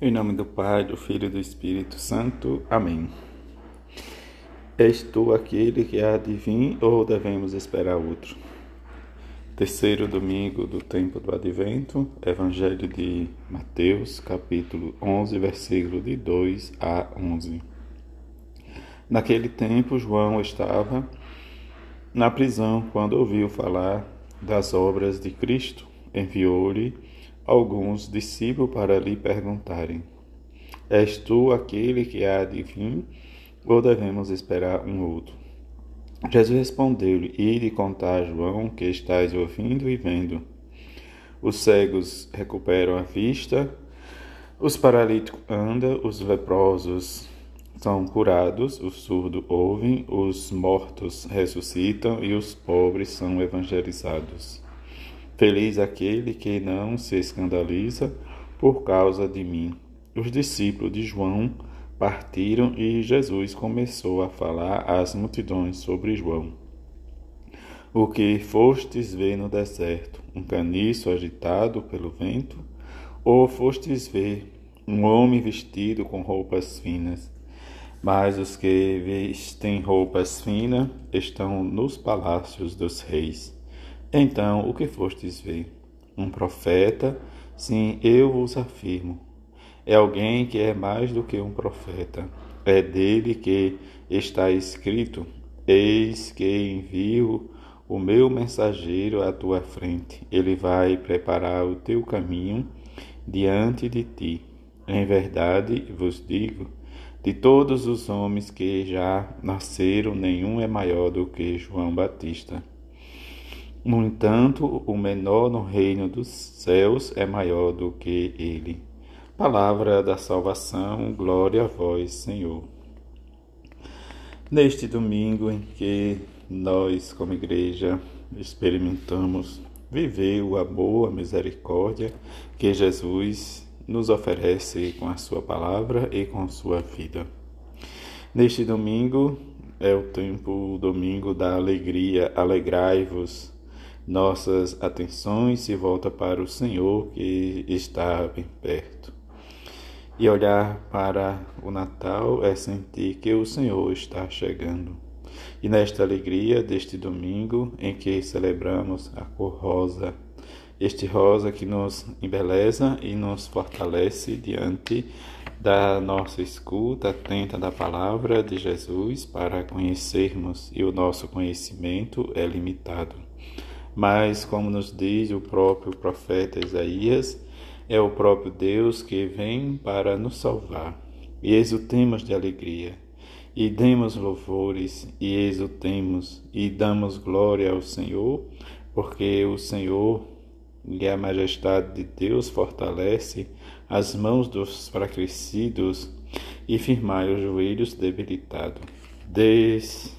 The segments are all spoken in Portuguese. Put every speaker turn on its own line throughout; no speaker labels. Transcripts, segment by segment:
Em nome do Pai, do Filho e do Espírito Santo. Amém. És tu aquele que há de vir ou devemos esperar outro? Terceiro domingo do tempo do Advento, Evangelho de Mateus, capítulo 11, versículo de 2 a 11. Naquele tempo, João estava na prisão quando ouviu falar das obras de Cristo. Enviou-lhe alguns discípulos para lhe perguntarem: És tu aquele que há de vir, ou devemos esperar um outro? Jesus respondeu-lhe: Ide contar a João que estás ouvindo e vendo. Os cegos recuperam a vista, os paralíticos andam, os leprosos são curados, os surdos ouvem, os mortos ressuscitam e os pobres são evangelizados. Feliz aquele que não se escandaliza por causa de mim. Os discípulos de João partiram e Jesus começou a falar às multidões sobre João. O que fostes ver no deserto, um caniço agitado pelo vento, ou fostes ver um homem vestido com roupas finas? Mas os que vestem roupas finas estão nos palácios dos reis. Então, o que fostes ver? Um profeta? Sim, eu vos afirmo. É alguém que é mais do que um profeta. É dele que está escrito: Eis que envio o meu mensageiro à tua frente. Ele vai preparar o teu caminho diante de ti. Em verdade vos digo: de todos os homens que já nasceram, nenhum é maior do que João Batista. No entanto, o menor no reino dos céus é maior do que ele. Palavra da salvação, glória a vós, Senhor. Neste domingo em que nós, como igreja, experimentamos viver o amor, a misericórdia que Jesus nos oferece com a sua palavra e com sua vida. Neste domingo é o tempo, o domingo da alegria, alegrai-vos nossas atenções se volta para o Senhor que está bem perto. E olhar para o Natal é sentir que o Senhor está chegando. E nesta alegria deste domingo em que celebramos a cor rosa, este rosa que nos embeleza e nos fortalece diante da nossa escuta atenta da palavra de Jesus para conhecermos, e o nosso conhecimento é limitado. Mas, como nos diz o próprio profeta Isaías, é o próprio Deus que vem para nos salvar. E exultemos de alegria, e demos louvores, e exultemos, e damos glória ao Senhor, porque o Senhor e a majestade de Deus fortalece as mãos dos fracrecidos e firmai os joelhos debilitados. Des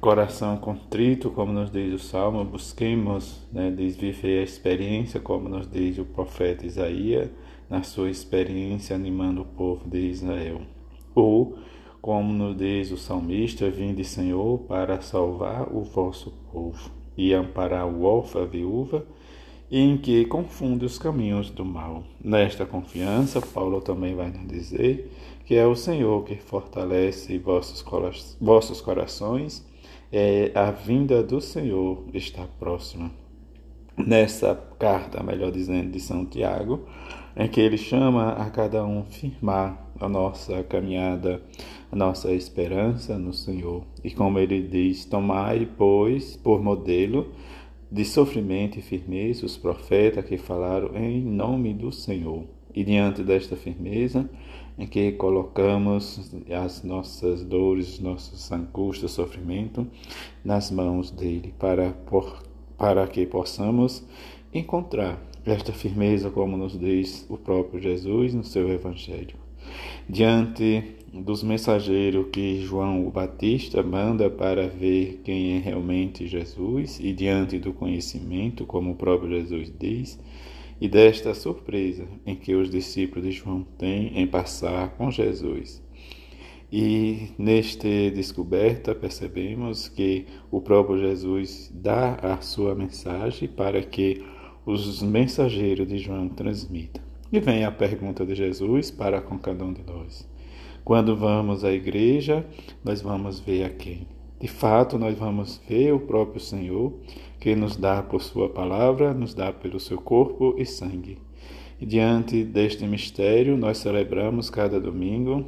coração contrito, como nos diz o Salmo, busquemos né, desviver a experiência, como nos diz o profeta Isaías, na sua experiência animando o povo de Israel. Ou, como nos diz o salmista, vinde Senhor para salvar o vosso povo e amparar o órfão viúva, em que confunde os caminhos do mal. Nesta confiança, Paulo também vai nos dizer que é o Senhor que fortalece vossos, vossos corações é, a vinda do Senhor está próxima. Nessa carta, melhor dizendo, de São Tiago, em que ele chama a cada um firmar a nossa caminhada, a nossa esperança no Senhor. E como ele diz, tomai, pois, por modelo de sofrimento e firmeza os profetas que falaram em nome do Senhor. E diante desta firmeza, em que colocamos as nossas dores, nossos angústias, sofrimento nas mãos dele, para, por, para que possamos encontrar esta firmeza, como nos diz o próprio Jesus no seu Evangelho. Diante dos mensageiros que João o Batista manda para ver quem é realmente Jesus, e diante do conhecimento, como o próprio Jesus diz, e desta surpresa em que os discípulos de João têm em passar com Jesus. E nesta descoberta percebemos que o próprio Jesus dá a sua mensagem para que os mensageiros de João transmitam. E vem a pergunta de Jesus para com cada um de nós. Quando vamos à igreja, nós vamos ver a quem? De fato, nós vamos ver o próprio Senhor, que nos dá por Sua palavra, nos dá pelo seu corpo e sangue. E diante deste mistério, nós celebramos cada domingo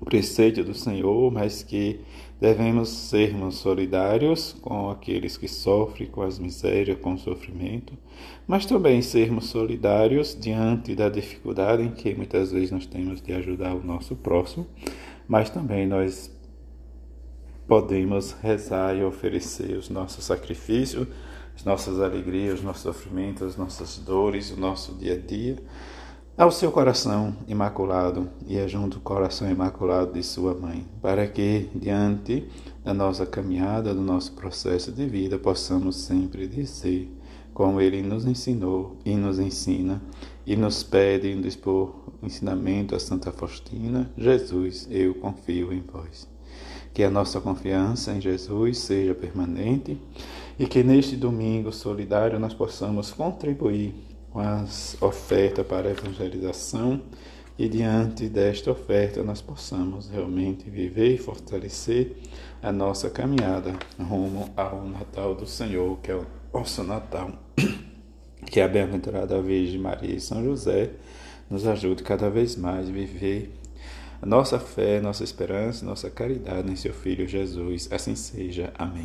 o preceito do Senhor, mas que devemos sermos solidários com aqueles que sofrem com as misérias, com o sofrimento, mas também sermos solidários diante da dificuldade em que muitas vezes nós temos de ajudar o nosso próximo, mas também nós podemos rezar e oferecer os nossos sacrifícios, as nossas alegrias, os nossos sofrimentos, as nossas dores, o nosso dia a dia ao seu coração imaculado e é junto ao coração imaculado de sua mãe, para que, diante da nossa caminhada, do nosso processo de vida, possamos sempre dizer, como ele nos ensinou e nos ensina, e nos pede em dispor ensinamento a Santa Faustina: Jesus, eu confio em vós. Que a nossa confiança em Jesus seja permanente e que neste domingo solidário nós possamos contribuir com as ofertas para a evangelização e diante desta oferta nós possamos realmente viver e fortalecer a nossa caminhada rumo ao Natal do Senhor, que é o nosso Natal. Que a bem-aventurada Virgem Maria e São José nos ajude cada vez mais a viver nossa fé, nossa esperança, nossa caridade em seu Filho Jesus. Assim seja. Amém.